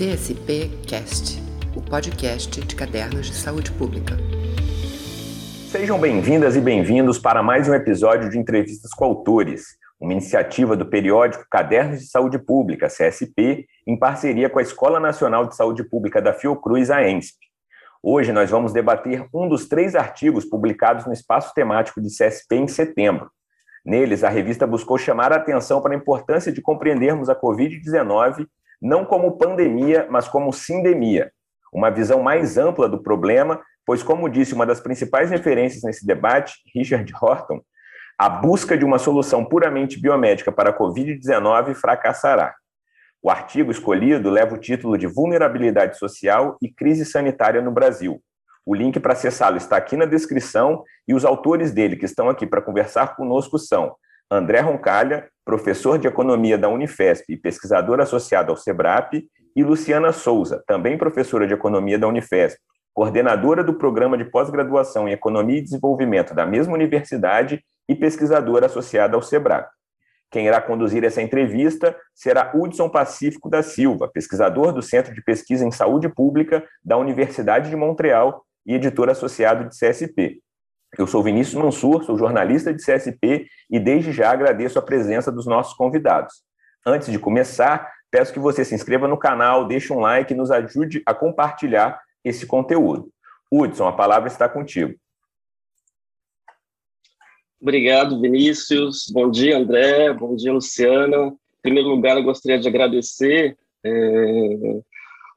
CSP Cast, o podcast de cadernos de saúde pública. Sejam bem-vindas e bem-vindos para mais um episódio de Entrevistas com Autores, uma iniciativa do periódico Cadernos de Saúde Pública, CSP, em parceria com a Escola Nacional de Saúde Pública da Fiocruz, a ENSP. Hoje nós vamos debater um dos três artigos publicados no espaço temático de CSP em setembro. Neles, a revista buscou chamar a atenção para a importância de compreendermos a Covid-19 não como pandemia, mas como sindemia, uma visão mais ampla do problema, pois, como disse uma das principais referências nesse debate, Richard Horton, a busca de uma solução puramente biomédica para a Covid-19 fracassará. O artigo escolhido leva o título de Vulnerabilidade Social e Crise Sanitária no Brasil. O link para acessá-lo está aqui na descrição e os autores dele que estão aqui para conversar conosco são André Roncalha, professor de economia da Unifesp e pesquisador associado ao SEBRAP, e Luciana Souza, também professora de economia da Unifesp, coordenadora do programa de pós-graduação em economia e desenvolvimento da mesma universidade e pesquisadora associada ao SEBRAP. Quem irá conduzir essa entrevista será Hudson Pacífico da Silva, pesquisador do Centro de Pesquisa em Saúde Pública da Universidade de Montreal e editor associado de CSP. Eu sou Vinícius Mansur, sou jornalista de CSP e desde já agradeço a presença dos nossos convidados. Antes de começar, peço que você se inscreva no canal, deixe um like e nos ajude a compartilhar esse conteúdo. Hudson, a palavra está contigo. Obrigado, Vinícius. Bom dia, André. Bom dia, Luciana. Em primeiro lugar, eu gostaria de agradecer é,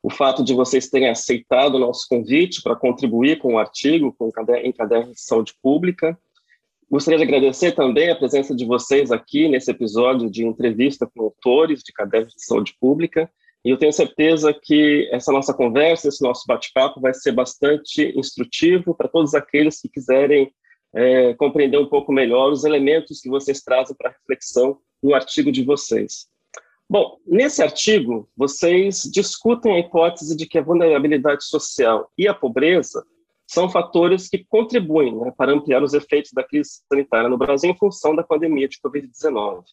o fato de vocês terem aceitado o nosso convite para contribuir com o artigo com em Caderno de Saúde Pública. Gostaria de agradecer também a presença de vocês aqui nesse episódio de entrevista com autores de Cadernos de Saúde Pública. E eu tenho certeza que essa nossa conversa, esse nosso bate-papo vai ser bastante instrutivo para todos aqueles que quiserem é, compreender um pouco melhor os elementos que vocês trazem para reflexão no artigo de vocês. Bom, nesse artigo, vocês discutem a hipótese de que a vulnerabilidade social e a pobreza são fatores que contribuem né, para ampliar os efeitos da crise sanitária no Brasil em função da pandemia de Covid-19.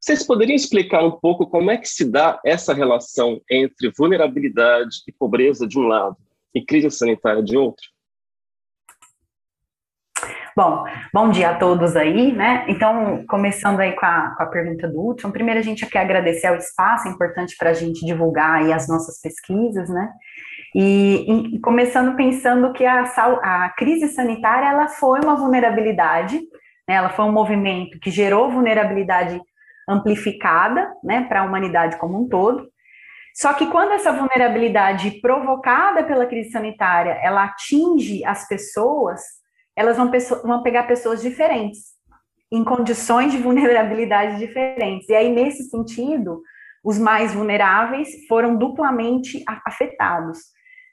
Vocês poderiam explicar um pouco como é que se dá essa relação entre vulnerabilidade e pobreza de um lado e crise sanitária de outro? Bom, bom dia a todos aí, né? Então, começando aí com a, com a pergunta do último, primeiro a gente quer agradecer ao espaço, é importante para a gente divulgar aí as nossas pesquisas, né? E, e começando pensando que a, a crise sanitária, ela foi uma vulnerabilidade, né? Ela foi um movimento que gerou vulnerabilidade amplificada, né, para a humanidade como um todo, só que quando essa vulnerabilidade provocada pela crise sanitária, ela atinge as pessoas, elas vão, vão pegar pessoas diferentes, em condições de vulnerabilidade diferentes. E aí, nesse sentido, os mais vulneráveis foram duplamente afetados.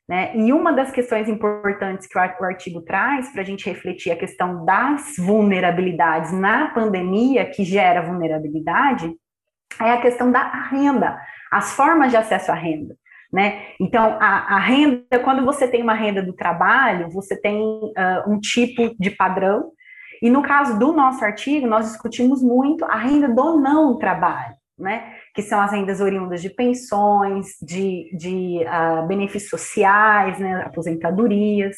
Né? E uma das questões importantes que o artigo traz para a gente refletir a questão das vulnerabilidades na pandemia, que gera vulnerabilidade, é a questão da renda, as formas de acesso à renda. Né? Então, a, a, renda, quando você tem uma renda do trabalho, você tem uh, um tipo de padrão, e no caso do nosso artigo, nós discutimos muito a renda do não trabalho, né? Que são as rendas oriundas de pensões, de, de uh, benefícios sociais, né? aposentadorias.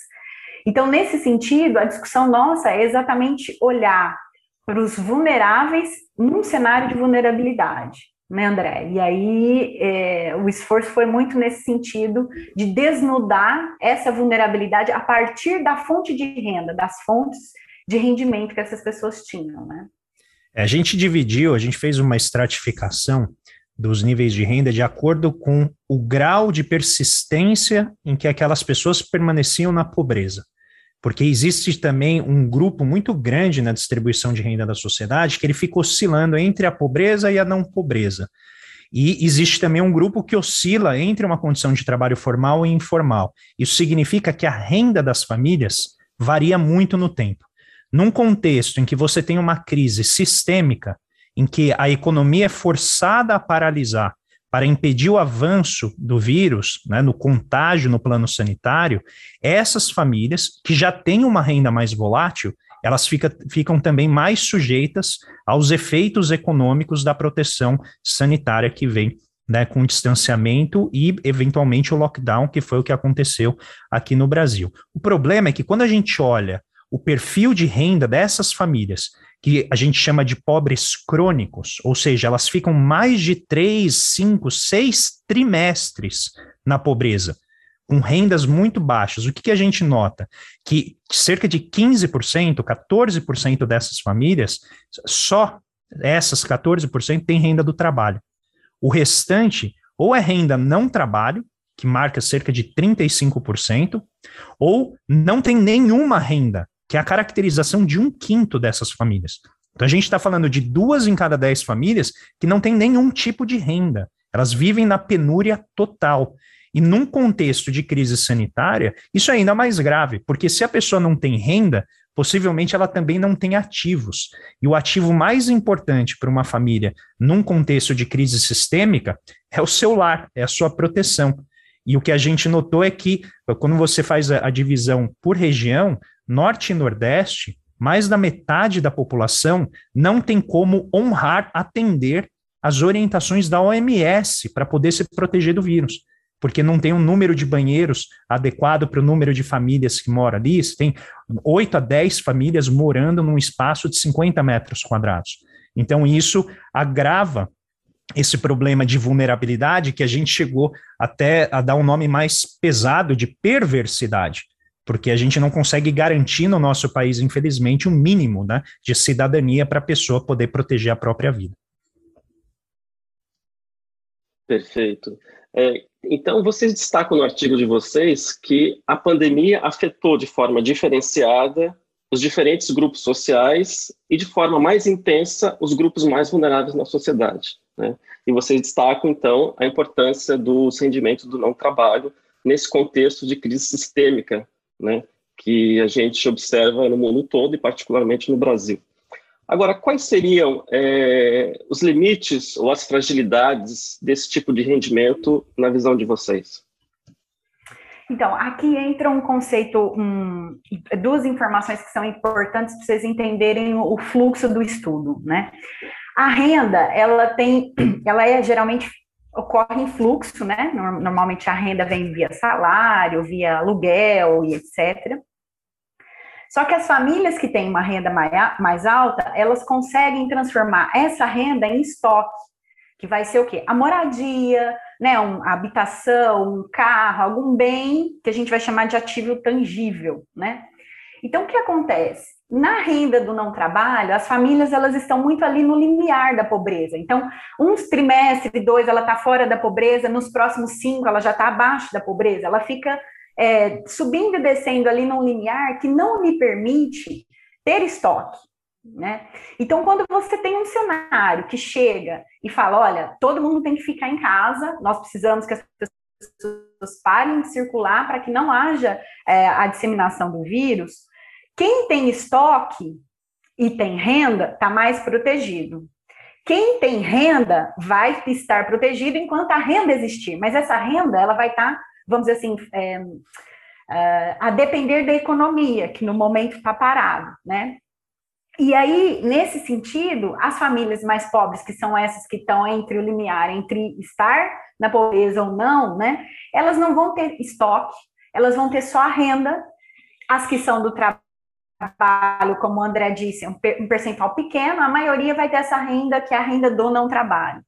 Então, nesse sentido, a discussão nossa é exatamente olhar para os vulneráveis num cenário de vulnerabilidade né, André? E aí é, o esforço foi muito nesse sentido de desnudar essa vulnerabilidade a partir da fonte de renda, das fontes de rendimento que essas pessoas tinham, né? É, a gente dividiu, a gente fez uma estratificação dos níveis de renda de acordo com o grau de persistência em que aquelas pessoas permaneciam na pobreza porque existe também um grupo muito grande na distribuição de renda da sociedade que ele fica oscilando entre a pobreza e a não pobreza. E existe também um grupo que oscila entre uma condição de trabalho formal e informal. Isso significa que a renda das famílias varia muito no tempo. Num contexto em que você tem uma crise sistêmica, em que a economia é forçada a paralisar para impedir o avanço do vírus, né, no contágio no plano sanitário, essas famílias que já têm uma renda mais volátil, elas fica, ficam também mais sujeitas aos efeitos econômicos da proteção sanitária que vem né, com distanciamento e, eventualmente, o lockdown, que foi o que aconteceu aqui no Brasil. O problema é que quando a gente olha o perfil de renda dessas famílias, que a gente chama de pobres crônicos, ou seja, elas ficam mais de três, cinco, seis trimestres na pobreza, com rendas muito baixas. O que, que a gente nota? Que cerca de 15%, 14% dessas famílias, só essas 14% têm renda do trabalho. O restante, ou é renda não trabalho, que marca cerca de 35%, ou não tem nenhuma renda, que é a caracterização de um quinto dessas famílias. Então a gente está falando de duas em cada dez famílias que não tem nenhum tipo de renda. Elas vivem na penúria total. E num contexto de crise sanitária, isso é ainda mais grave, porque se a pessoa não tem renda, possivelmente ela também não tem ativos. E o ativo mais importante para uma família num contexto de crise sistêmica é o seu lar, é a sua proteção. E o que a gente notou é que, quando você faz a, a divisão por região, Norte e Nordeste, mais da metade da população não tem como honrar, atender as orientações da OMS para poder se proteger do vírus porque não tem um número de banheiros adequado para o número de famílias que moram ali. Você tem 8 a 10 famílias morando num espaço de 50 metros quadrados. Então, isso agrava esse problema de vulnerabilidade que a gente chegou até a dar um nome mais pesado de perversidade, porque a gente não consegue garantir no nosso país, infelizmente, um mínimo né, de cidadania para a pessoa poder proteger a própria vida. Perfeito. É, então, vocês destacam no artigo de vocês que a pandemia afetou de forma diferenciada os diferentes grupos sociais e de forma mais intensa os grupos mais vulneráveis na sociedade. Né? E vocês destacam, então, a importância dos rendimentos do não trabalho nesse contexto de crise sistêmica né? que a gente observa no mundo todo e particularmente no Brasil. Agora, quais seriam é, os limites ou as fragilidades desse tipo de rendimento na visão de vocês? Então, aqui entra um conceito, um, duas informações que são importantes para vocês entenderem o fluxo do estudo, né? A renda, ela tem, ela é geralmente ocorre em fluxo, né? Normalmente a renda vem via salário, via aluguel e etc. Só que as famílias que têm uma renda mais alta, elas conseguem transformar essa renda em estoque, que vai ser o quê? A moradia, né, um, a habitação, um carro, algum bem que a gente vai chamar de ativo tangível, né? Então, o que acontece? Na renda do não trabalho, as famílias elas estão muito ali no limiar da pobreza. Então, uns trimestre, dois, ela está fora da pobreza, nos próximos cinco, ela já está abaixo da pobreza, ela fica é, subindo e descendo ali num limiar que não lhe permite ter estoque. Né? Então, quando você tem um cenário que chega e fala: olha, todo mundo tem que ficar em casa, nós precisamos que as pessoas parem de circular para que não haja é, a disseminação do vírus, quem tem estoque e tem renda está mais protegido. Quem tem renda vai estar protegido enquanto a renda existir, mas essa renda ela vai estar vamos dizer assim, é, é, a depender da economia, que no momento está parado, né? E aí, nesse sentido, as famílias mais pobres, que são essas que estão entre o limiar, entre estar na pobreza ou não, né? Elas não vão ter estoque, elas vão ter só a renda. As que são do trabalho, como o André disse, um percentual pequeno, a maioria vai ter essa renda, que é a renda do não trabalho.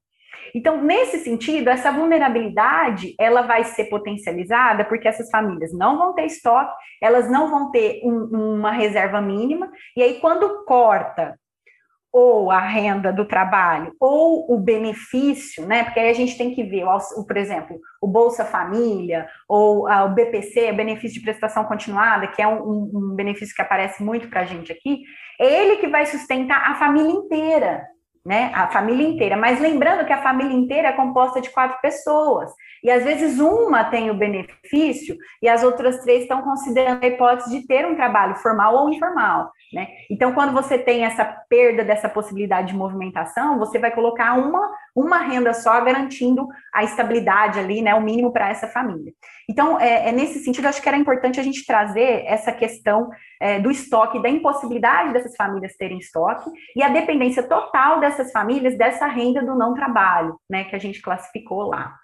Então, nesse sentido, essa vulnerabilidade, ela vai ser potencializada porque essas famílias não vão ter estoque, elas não vão ter um, uma reserva mínima, e aí quando corta ou a renda do trabalho ou o benefício, né? Porque aí a gente tem que ver, o, por exemplo, o Bolsa Família ou o BPC, benefício de prestação continuada, que é um, um benefício que aparece muito para a gente aqui, é ele que vai sustentar a família inteira né? A família inteira. Mas lembrando que a família inteira é composta de quatro pessoas. E às vezes uma tem o benefício e as outras três estão considerando a hipótese de ter um trabalho formal ou informal. Né? Então, quando você tem essa perda dessa possibilidade de movimentação, você vai colocar uma uma renda só garantindo a estabilidade ali, né, o mínimo para essa família. Então, é, é, nesse sentido, acho que era importante a gente trazer essa questão é, do estoque, da impossibilidade dessas famílias terem estoque e a dependência total dessas famílias dessa renda do não trabalho, né, que a gente classificou lá.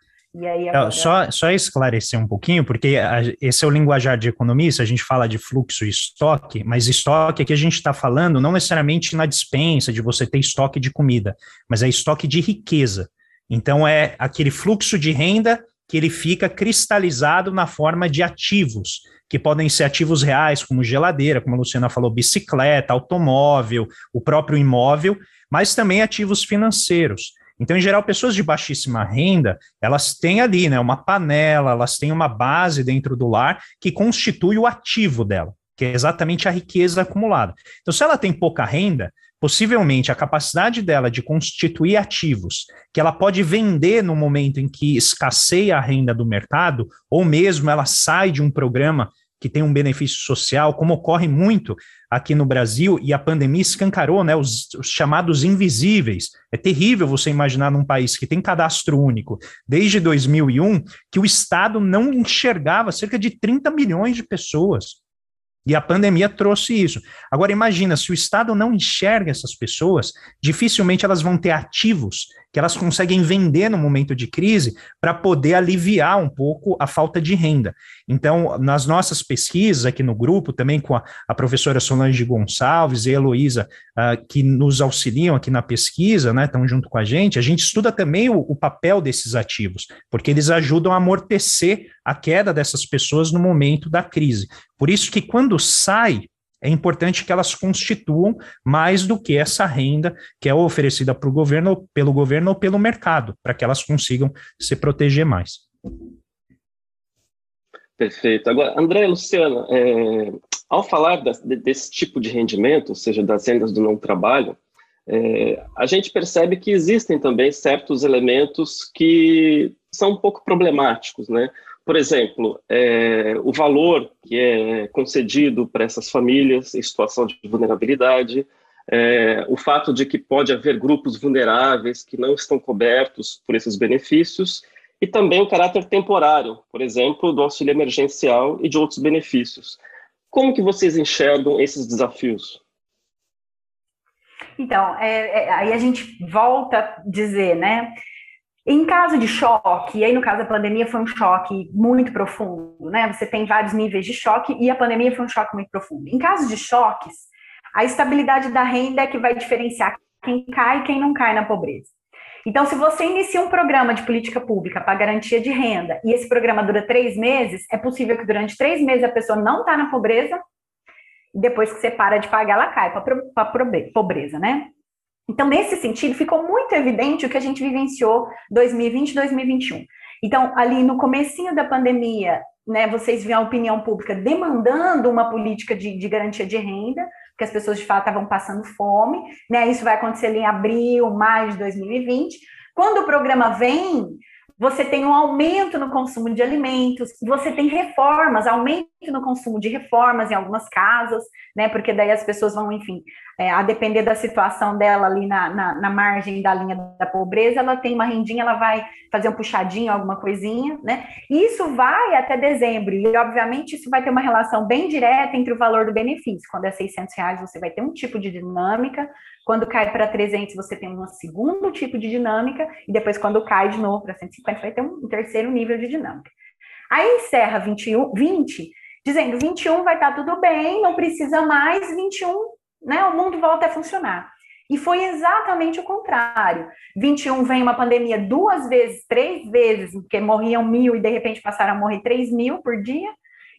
Agora... só, só esclarecer um pouquinho, porque a, esse é o linguajar de economista, a gente fala de fluxo e estoque, mas estoque aqui a gente está falando não necessariamente na dispensa, de você ter estoque de comida, mas é estoque de riqueza. Então é aquele fluxo de renda que ele fica cristalizado na forma de ativos, que podem ser ativos reais, como geladeira, como a Luciana falou, bicicleta, automóvel, o próprio imóvel, mas também ativos financeiros. Então, em geral, pessoas de baixíssima renda, elas têm ali, né, uma panela, elas têm uma base dentro do lar que constitui o ativo dela, que é exatamente a riqueza acumulada. Então, se ela tem pouca renda, possivelmente a capacidade dela de constituir ativos que ela pode vender no momento em que escasseia a renda do mercado, ou mesmo ela sai de um programa que tem um benefício social, como ocorre muito aqui no Brasil, e a pandemia escancarou né, os, os, chamados invisíveis. É terrível você imaginar num país que tem cadastro único desde 2001 que o Estado não enxergava cerca de 30 milhões de pessoas. E a pandemia trouxe isso. Agora, imagina, se o Estado não enxerga essas pessoas, dificilmente elas vão ter ativos que elas conseguem vender no momento de crise para poder aliviar um pouco a falta de renda. Então, nas nossas pesquisas aqui no grupo, também com a, a professora Solange Gonçalves e a Heloísa, uh, que nos auxiliam aqui na pesquisa, né, estão junto com a gente, a gente estuda também o, o papel desses ativos, porque eles ajudam a amortecer a queda dessas pessoas no momento da crise. Por isso que quando sai é importante que elas constituam mais do que essa renda que é oferecida para o governo, pelo governo ou pelo mercado, para que elas consigam se proteger mais. Perfeito. Agora, André Luciana, é, ao falar da, desse tipo de rendimento, ou seja, das rendas do não trabalho, é, a gente percebe que existem também certos elementos que são um pouco problemáticos, né? Por exemplo, é, o valor que é concedido para essas famílias em situação de vulnerabilidade, é, o fato de que pode haver grupos vulneráveis que não estão cobertos por esses benefícios, e também o caráter temporário, por exemplo, do auxílio emergencial e de outros benefícios. Como que vocês enxergam esses desafios? Então, é, é, aí a gente volta a dizer, né? Em caso de choque, e aí no caso da pandemia foi um choque muito profundo, né? Você tem vários níveis de choque e a pandemia foi um choque muito profundo. Em caso de choques, a estabilidade da renda é que vai diferenciar quem cai e quem não cai na pobreza. Então, se você inicia um programa de política pública para garantia de renda e esse programa dura três meses, é possível que durante três meses a pessoa não está na pobreza e depois que você para de pagar, ela cai para a pobreza, né? Então, nesse sentido, ficou muito evidente o que a gente vivenciou 2020 e 2021. Então, ali no comecinho da pandemia, né, vocês viram a opinião pública demandando uma política de, de garantia de renda, porque as pessoas de fato estavam passando fome, né? Isso vai acontecer em abril, maio de 2020. Quando o programa vem, você tem um aumento no consumo de alimentos, você tem reformas, aumento no consumo de reformas em algumas casas, né? Porque daí as pessoas vão, enfim, é, a depender da situação dela ali na, na, na, margem da linha da pobreza, ela tem uma rendinha, ela vai fazer um puxadinho, alguma coisinha, né? E isso vai até dezembro, e obviamente isso vai ter uma relação bem direta entre o valor do benefício. Quando é 600 reais, você vai ter um tipo de dinâmica, quando cai para 300, você tem um segundo tipo de dinâmica, e depois quando cai de novo para 150, vai ter um terceiro nível de dinâmica. Aí encerra 21, 20, dizendo 21 vai estar tá tudo bem, não precisa mais, 21 né, o mundo volta a funcionar. E foi exatamente o contrário. 21 vem uma pandemia duas vezes, três vezes, porque morriam mil e de repente passaram a morrer três mil por dia.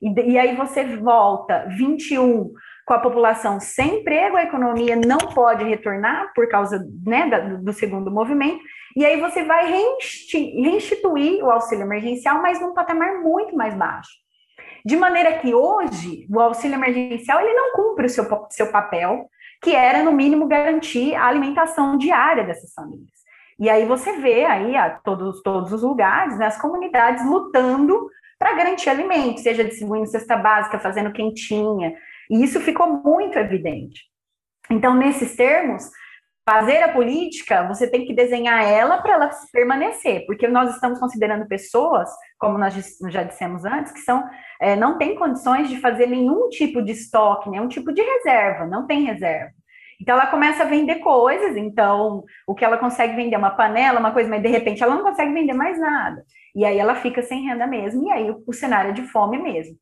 E, e aí você volta 21 com a população sem emprego, a economia não pode retornar por causa né, do, do segundo movimento. E aí você vai reinstituir o auxílio emergencial, mas num patamar muito mais baixo. De maneira que hoje o auxílio emergencial ele não cumpre o seu, seu papel, que era, no mínimo, garantir a alimentação diária dessas famílias. E aí você vê aí a todos, todos os lugares, né, as comunidades lutando para garantir alimentos, seja distribuindo cesta básica, fazendo quentinha, e isso ficou muito evidente. Então, nesses termos, fazer a política, você tem que desenhar ela para ela permanecer, porque nós estamos considerando pessoas, como nós já dissemos antes, que são é, não têm condições de fazer nenhum tipo de estoque, nenhum tipo de reserva, não tem reserva. Então ela começa a vender coisas, então o que ela consegue vender é uma panela, uma coisa, mas de repente ela não consegue vender mais nada. E aí ela fica sem renda mesmo, e aí o, o cenário é de fome mesmo.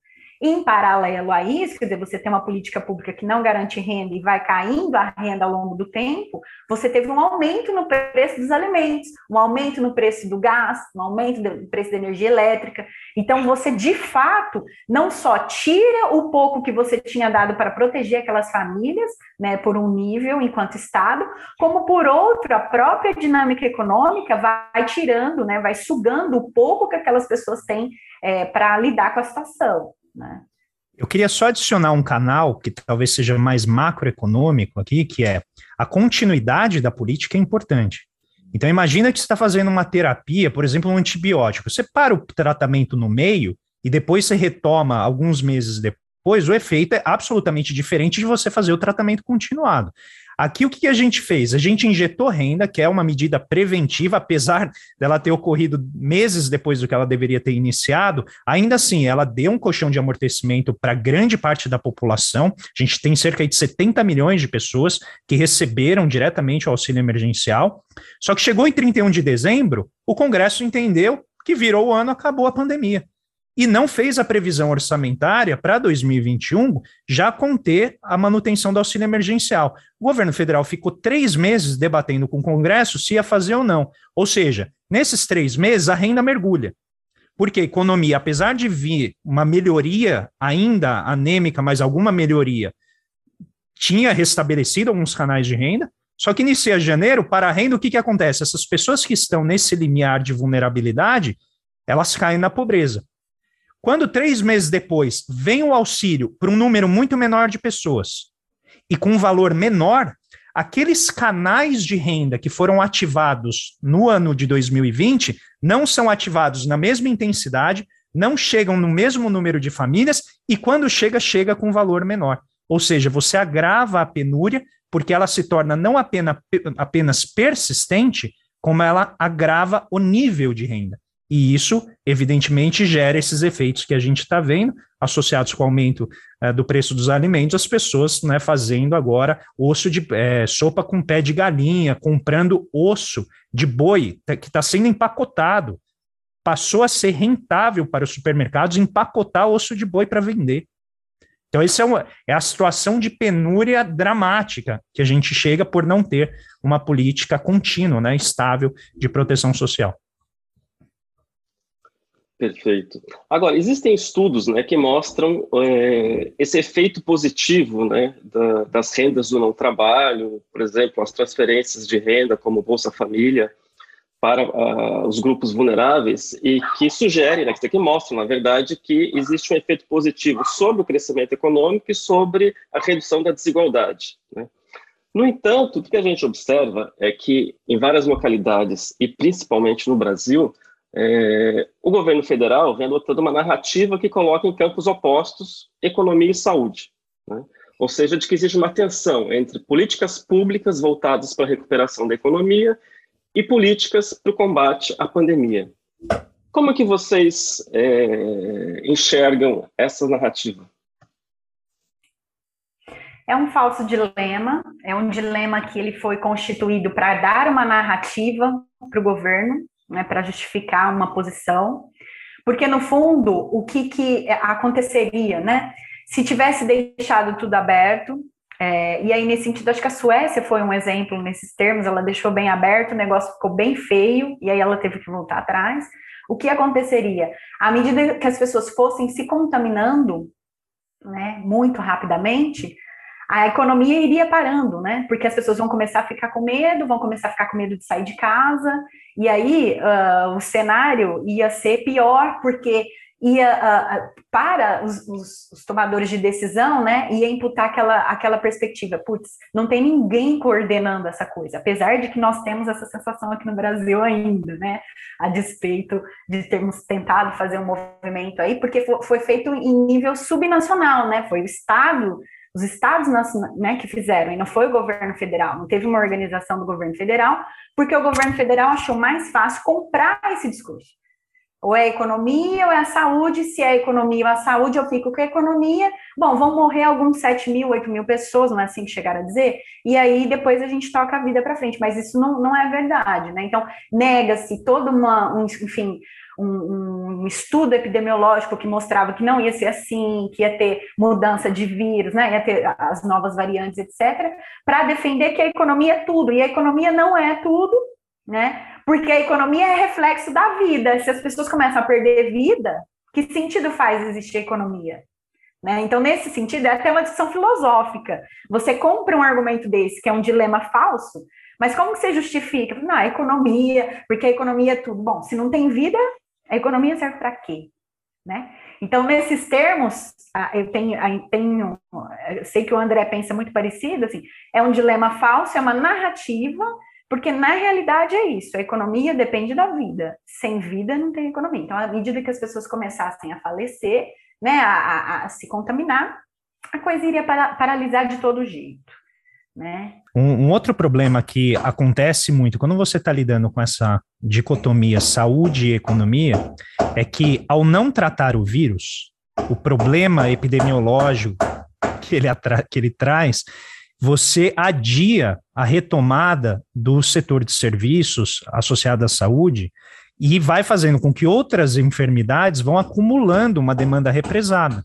Em paralelo a isso, quer dizer, você tem uma política pública que não garante renda e vai caindo a renda ao longo do tempo, você teve um aumento no preço dos alimentos, um aumento no preço do gás, um aumento no preço da energia elétrica. Então, você, de fato, não só tira o pouco que você tinha dado para proteger aquelas famílias, né, por um nível enquanto Estado, como por outro, a própria dinâmica econômica vai tirando, né, vai sugando o pouco que aquelas pessoas têm é, para lidar com a situação. Né? Eu queria só adicionar um canal que talvez seja mais macroeconômico aqui, que é a continuidade da política é importante. Então imagina que você está fazendo uma terapia, por exemplo, um antibiótico. Você para o tratamento no meio e depois você retoma alguns meses depois, o efeito é absolutamente diferente de você fazer o tratamento continuado. Aqui o que a gente fez? A gente injetou renda, que é uma medida preventiva, apesar dela ter ocorrido meses depois do que ela deveria ter iniciado, ainda assim ela deu um colchão de amortecimento para grande parte da população. A gente tem cerca de 70 milhões de pessoas que receberam diretamente o auxílio emergencial. Só que chegou em 31 de dezembro, o Congresso entendeu que virou o ano, acabou a pandemia e não fez a previsão orçamentária para 2021 já conter a manutenção do auxílio emergencial. O governo federal ficou três meses debatendo com o Congresso se ia fazer ou não. Ou seja, nesses três meses a renda mergulha. Porque a economia, apesar de vir uma melhoria, ainda anêmica, mas alguma melhoria, tinha restabelecido alguns canais de renda, só que inicia janeiro, para a renda, o que, que acontece? Essas pessoas que estão nesse limiar de vulnerabilidade, elas caem na pobreza. Quando três meses depois vem o auxílio para um número muito menor de pessoas e com um valor menor, aqueles canais de renda que foram ativados no ano de 2020 não são ativados na mesma intensidade, não chegam no mesmo número de famílias e quando chega, chega com valor menor. Ou seja, você agrava a penúria porque ela se torna não apenas, apenas persistente, como ela agrava o nível de renda. E isso, evidentemente, gera esses efeitos que a gente está vendo, associados com o aumento é, do preço dos alimentos, as pessoas né, fazendo agora osso de é, sopa com pé de galinha, comprando osso de boi tá, que está sendo empacotado. Passou a ser rentável para os supermercados empacotar osso de boi para vender. Então, essa é, uma, é a situação de penúria dramática que a gente chega por não ter uma política contínua, né, estável de proteção social. Perfeito. Agora, existem estudos né, que mostram é, esse efeito positivo né, da, das rendas do não trabalho, por exemplo, as transferências de renda, como Bolsa Família, para uh, os grupos vulneráveis, e que sugerem, né, que mostram, na verdade, que existe um efeito positivo sobre o crescimento econômico e sobre a redução da desigualdade. Né? No entanto, o que a gente observa é que, em várias localidades, e principalmente no Brasil, é, o governo federal vem adotando uma narrativa que coloca em campos opostos economia e saúde. Né? Ou seja, de que existe uma tensão entre políticas públicas voltadas para a recuperação da economia e políticas para o combate à pandemia. Como é que vocês é, enxergam essa narrativa? É um falso dilema, é um dilema que ele foi constituído para dar uma narrativa para o governo, né, para justificar uma posição, porque no fundo o que, que aconteceria, né? Se tivesse deixado tudo aberto, é, e aí nesse sentido acho que a Suécia foi um exemplo nesses termos, ela deixou bem aberto, o negócio ficou bem feio e aí ela teve que voltar atrás. O que aconteceria? À medida que as pessoas fossem se contaminando, né, muito rapidamente, a economia iria parando, né? Porque as pessoas vão começar a ficar com medo, vão começar a ficar com medo de sair de casa, e aí uh, o cenário ia ser pior, porque ia uh, para os, os, os, tomadores de decisão, né? Ia imputar aquela, aquela perspectiva, putz, não tem ninguém coordenando essa coisa, apesar de que nós temos essa sensação aqui no Brasil ainda, né? A despeito de termos tentado fazer um movimento aí, porque foi, foi feito em nível subnacional, né? Foi o Estado os estados né, que fizeram, e não foi o governo federal, não teve uma organização do governo federal, porque o governo federal achou mais fácil comprar esse discurso. Ou é a economia ou é a saúde. Se é a economia ou a saúde, eu fico com a economia. Bom, vão morrer alguns 7 mil, 8 mil pessoas, não é assim que chegaram a dizer? E aí depois a gente toca a vida para frente. Mas isso não, não é verdade, né? Então, nega-se toda uma, um, enfim, um, um, estudo epidemiológico que mostrava que não ia ser assim, que ia ter mudança de vírus, né, ia ter as novas variantes, etc., para defender que a economia é tudo, e a economia não é tudo, né? Porque a economia é reflexo da vida. Se as pessoas começam a perder vida, que sentido faz existir economia? Né? Então, nesse sentido, é até uma discussão filosófica. Você compra um argumento desse, que é um dilema falso, mas como que você justifica? Não, a economia, porque a economia é tudo. Bom, se não tem vida, a economia serve para quê? Né? Então, nesses termos, eu tenho, eu tenho, eu sei que o André pensa muito parecido, assim, é um dilema falso, é uma narrativa porque na realidade é isso, a economia depende da vida. Sem vida não tem economia. Então, à medida que as pessoas começassem a falecer, né, a, a, a se contaminar, a coisa iria para, paralisar de todo jeito. Né? Um, um, outro problema que acontece muito quando você está lidando com essa dicotomia saúde e economia é que, ao não tratar o vírus, o problema epidemiológico que ele, que ele traz você adia a retomada do setor de serviços associado à saúde e vai fazendo com que outras enfermidades vão acumulando uma demanda represada.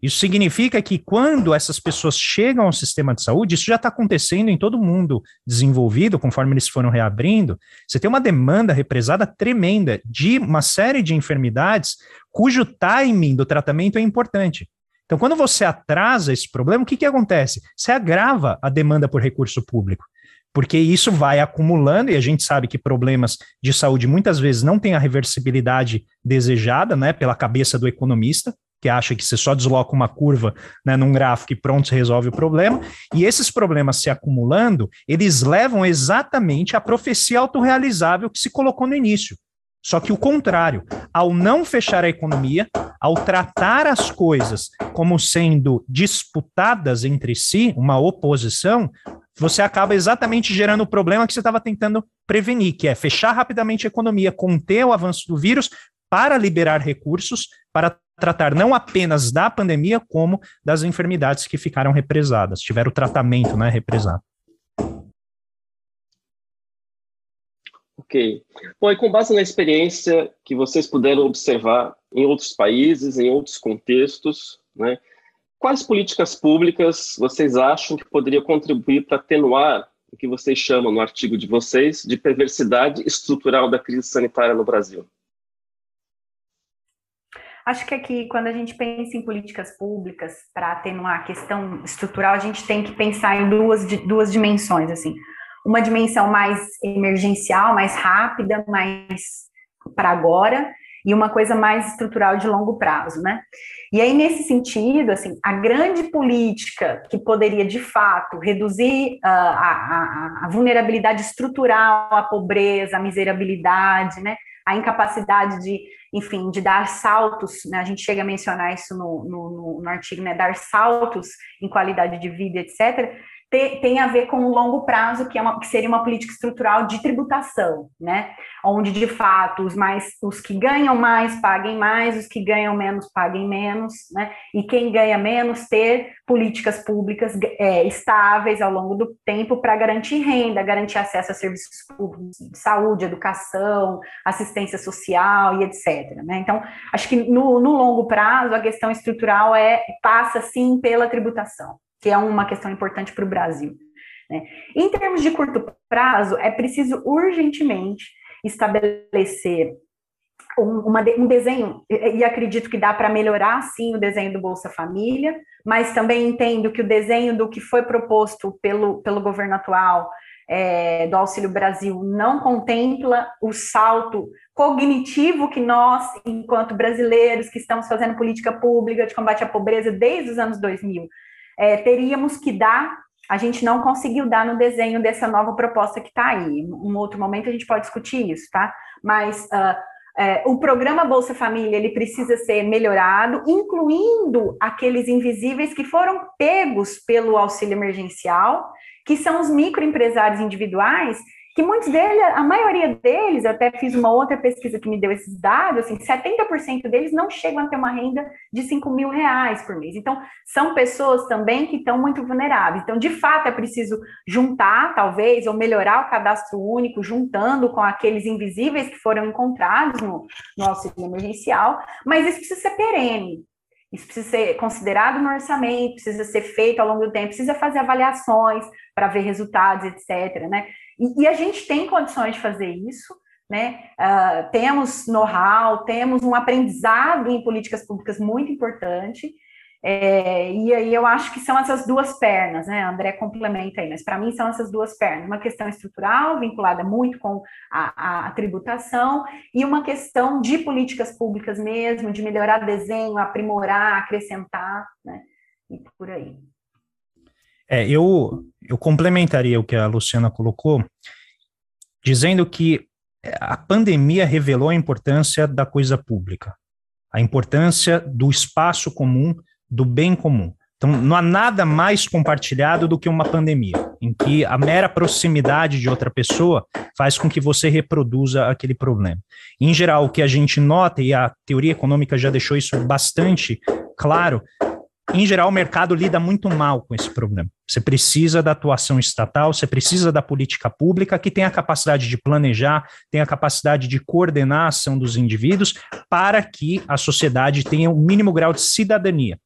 Isso significa que quando essas pessoas chegam ao sistema de saúde, isso já está acontecendo em todo mundo desenvolvido, conforme eles foram reabrindo, você tem uma demanda represada tremenda de uma série de enfermidades cujo timing do tratamento é importante. Então, quando você atrasa esse problema, o que, que acontece? Você agrava a demanda por recurso público, porque isso vai acumulando, e a gente sabe que problemas de saúde muitas vezes não têm a reversibilidade desejada, né, pela cabeça do economista, que acha que você só desloca uma curva né, num gráfico e pronto, você resolve o problema. E esses problemas se acumulando, eles levam exatamente à profecia autorrealizável que se colocou no início. Só que o contrário, ao não fechar a economia, ao tratar as coisas como sendo disputadas entre si, uma oposição, você acaba exatamente gerando o problema que você estava tentando prevenir, que é fechar rapidamente a economia, conter o avanço do vírus para liberar recursos para tratar não apenas da pandemia, como das enfermidades que ficaram represadas, tiveram tratamento né, represado. Ok. Bom, e com base na experiência que vocês puderam observar em outros países, em outros contextos, né, quais políticas públicas vocês acham que poderiam contribuir para atenuar o que vocês chamam no artigo de vocês de perversidade estrutural da crise sanitária no Brasil? Acho que aqui, quando a gente pensa em políticas públicas para atenuar a questão estrutural, a gente tem que pensar em duas, duas dimensões, assim uma dimensão mais emergencial, mais rápida, mais para agora, e uma coisa mais estrutural de longo prazo, né? E aí, nesse sentido, assim, a grande política que poderia, de fato, reduzir uh, a, a, a, vulnerabilidade estrutural, a pobreza, a miserabilidade, né? A incapacidade de, enfim, de dar saltos, né? A gente chega a mencionar isso no, no, no artigo, né? Dar saltos em qualidade de vida, etc tem a ver com o longo prazo, que, é uma, que seria uma política estrutural de tributação, né? Onde, de fato, os, mais, os que ganham mais paguem mais, os que ganham menos paguem menos, né? E quem ganha menos ter políticas públicas é, estáveis ao longo do tempo para garantir renda, garantir acesso a serviços públicos de saúde, educação, assistência social e etc. Né? Então, acho que no, no longo prazo a questão estrutural é passa sim pela tributação que é uma questão importante para o Brasil. Né? Em termos de curto prazo, é preciso urgentemente estabelecer um, uma, um desenho, e acredito que dá para melhorar, sim, o desenho do Bolsa Família, mas também entendo que o desenho do que foi proposto pelo, pelo governo atual é, do Auxílio Brasil não contempla o salto cognitivo que nós, enquanto brasileiros que estamos fazendo política pública de combate à pobreza desde os anos 2000, é, teríamos que dar, a gente não conseguiu dar no desenho dessa nova proposta que está aí. Um outro momento a gente pode discutir isso, tá? Mas uh, é, o programa Bolsa Família ele precisa ser melhorado, incluindo aqueles invisíveis que foram pegos pelo auxílio emergencial, que são os microempresários individuais que muitos deles, a maioria deles, até fiz uma outra pesquisa que me deu esses dados, assim, 70% deles não chegam a ter uma renda de 5 mil reais por mês. Então, são pessoas também que estão muito vulneráveis. Então, de fato, é preciso juntar, talvez, ou melhorar o cadastro único, juntando com aqueles invisíveis que foram encontrados no, no auxílio emergencial, mas isso precisa ser perene. Isso precisa ser considerado no orçamento, precisa ser feito ao longo do tempo, precisa fazer avaliações para ver resultados, etc. Né? E, e, a gente tem condições de fazer isso, né? Uh, temos know-how, temos um aprendizado em políticas públicas muito importante. É, e aí eu acho que são essas duas pernas, né? André complementa aí, mas para mim são essas duas pernas, uma questão estrutural vinculada muito com a, a, tributação e uma questão de políticas públicas mesmo, de melhorar desenho, aprimorar, acrescentar, né? E por aí. É, eu, eu complementaria o que a Luciana colocou, dizendo que a pandemia revelou a importância da coisa pública, a importância do espaço comum, do bem comum. Então, não há nada mais compartilhado do que uma pandemia, em que a mera proximidade de outra pessoa faz com que você reproduza aquele problema. Em geral, o que a gente nota, e a teoria econômica já deixou isso bastante claro, em geral, o mercado lida muito mal com esse problema. Você precisa da atuação estatal, você precisa da política pública que tem a capacidade de planejar, tem a capacidade de coordenar a ação dos indivíduos para que a sociedade tenha o um mínimo grau de cidadania.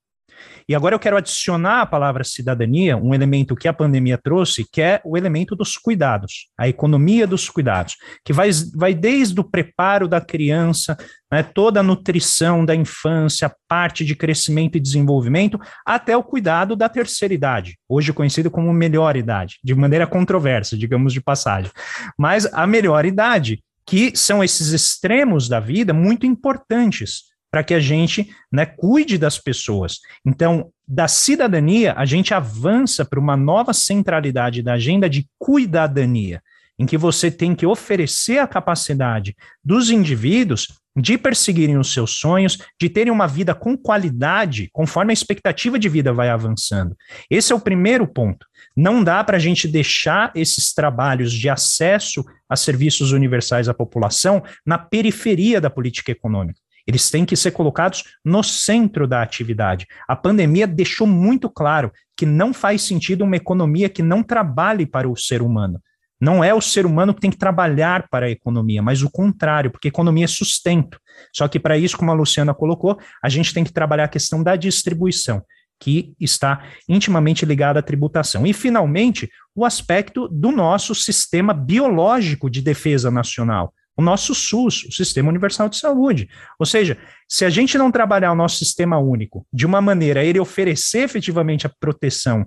E agora eu quero adicionar à palavra cidadania um elemento que a pandemia trouxe, que é o elemento dos cuidados, a economia dos cuidados, que vai, vai desde o preparo da criança, né, toda a nutrição da infância, parte de crescimento e desenvolvimento, até o cuidado da terceira idade, hoje conhecido como melhor idade, de maneira controversa, digamos de passagem. Mas a melhor idade, que são esses extremos da vida muito importantes para que a gente né, cuide das pessoas. Então, da cidadania, a gente avança para uma nova centralidade da agenda de cuidadania, em que você tem que oferecer a capacidade dos indivíduos de perseguirem os seus sonhos, de terem uma vida com qualidade, conforme a expectativa de vida vai avançando. Esse é o primeiro ponto. Não dá para a gente deixar esses trabalhos de acesso a serviços universais à população na periferia da política econômica. Eles têm que ser colocados no centro da atividade. A pandemia deixou muito claro que não faz sentido uma economia que não trabalhe para o ser humano. Não é o ser humano que tem que trabalhar para a economia, mas o contrário, porque economia é sustento. Só que para isso, como a Luciana colocou, a gente tem que trabalhar a questão da distribuição, que está intimamente ligada à tributação. E, finalmente, o aspecto do nosso sistema biológico de defesa nacional o nosso SUS, o Sistema Universal de Saúde. Ou seja, se a gente não trabalhar o nosso sistema único de uma maneira a ele oferecer efetivamente a proteção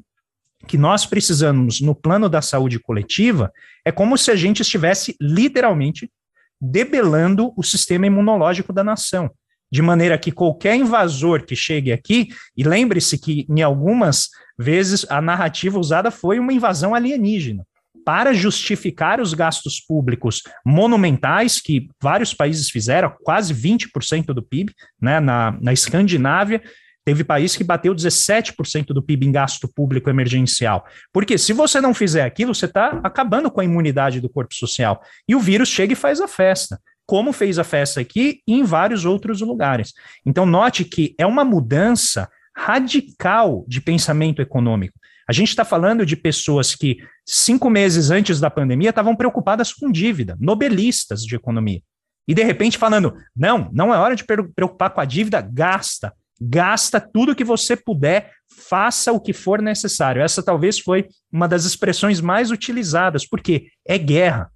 que nós precisamos no plano da saúde coletiva, é como se a gente estivesse literalmente debelando o sistema imunológico da nação. De maneira que qualquer invasor que chegue aqui, e lembre-se que em algumas vezes a narrativa usada foi uma invasão alienígena para justificar os gastos públicos monumentais que vários países fizeram, quase 20% do PIB, né, na, na Escandinávia, Teve país que bateu 17% do PIB em gasto público emergencial. Porque se você não fizer aquilo, você está acabando com a imunidade do corpo social. E o vírus chega e faz a festa. Como fez a festa aqui e em vários outros lugares. Então, note que é uma mudança radical de pensamento econômico. A gente está falando de pessoas que, cinco meses antes da pandemia, estavam preocupadas com dívida, nobelistas de economia. E, de repente, falando: não, não é hora de preocupar com a dívida, gasta. Gasta tudo que você puder, faça o que for necessário. Essa talvez foi uma das expressões mais utilizadas, porque é guerra.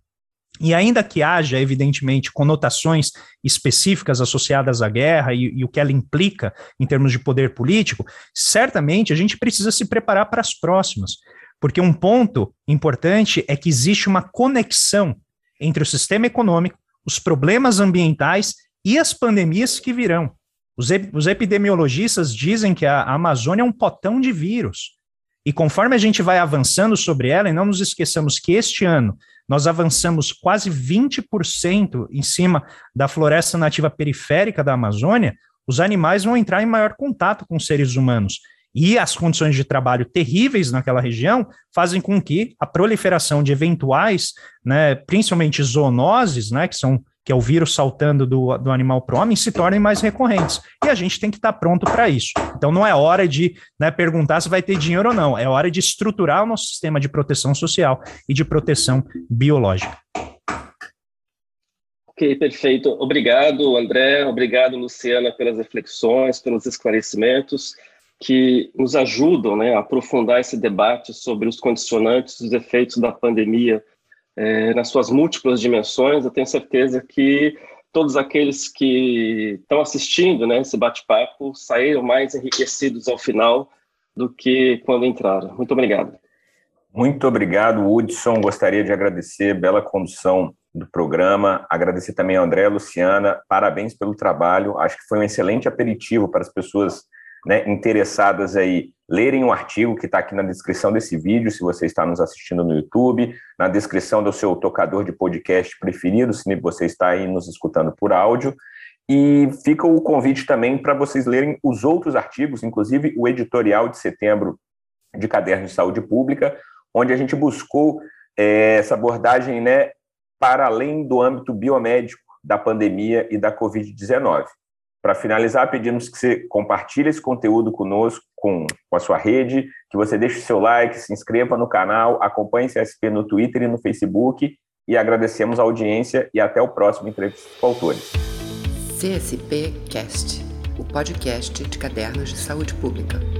E ainda que haja, evidentemente, conotações específicas associadas à guerra e, e, o que ela implica em termos de poder político, certamente a gente precisa se preparar para as próximas. Porque um ponto importante é que existe uma conexão entre o sistema econômico, os problemas ambientais e as pandemias que virão. Os, os epidemiologistas dizem que a, a Amazônia é um potão de vírus. E conforme a gente vai avançando sobre ela, e não nos esqueçamos que este ano nós avançamos quase 20% em cima da floresta nativa periférica da Amazônia, os animais vão entrar em maior contato com seres humanos. E as condições de trabalho terríveis naquela região fazem com que a proliferação de eventuais, né, principalmente zoonoses, né, que são que é o vírus saltando do, do animal para o homem, se tornem mais recorrentes. E a gente tem que estar pronto para isso. Então não é hora de né, perguntar se vai ter dinheiro ou não, é hora de estruturar o nosso sistema de proteção social e de proteção biológica. Ok, perfeito. Obrigado, André. Obrigado, Luciana, pelas reflexões, pelos esclarecimentos que nos ajudam né, a aprofundar esse debate sobre os condicionantes, os efeitos da pandemia é, nas suas múltiplas dimensões. Eu tenho certeza que todos aqueles que estão assistindo né, esse bate-papo saíram mais enriquecidos ao final do que quando entraram. Muito obrigado. Muito obrigado, Hudson. Gostaria de agradecer, bela condução do programa, agradecer também ao André, Luciana, parabéns pelo trabalho. Acho que foi um excelente aperitivo para as pessoas né, interessadas aí lerem o artigo que está aqui na descrição desse vídeo, se você está nos assistindo no YouTube, na descrição do seu tocador de podcast preferido, se você está aí nos escutando por áudio. E fica o convite também para vocês lerem os outros artigos, inclusive o editorial de setembro de Caderno de Saúde Pública, onde a gente buscou é, essa abordagem né, para além do âmbito biomédico da pandemia e da Covid-19. Para finalizar, pedimos que você compartilhe esse conteúdo conosco, com, com a sua rede, que você deixe o seu like, se inscreva no canal, acompanhe CSP no Twitter e no Facebook e agradecemos a audiência e até o próximo Entrevista com Autores. CSP Cast, o podcast de cadernos de saúde pública.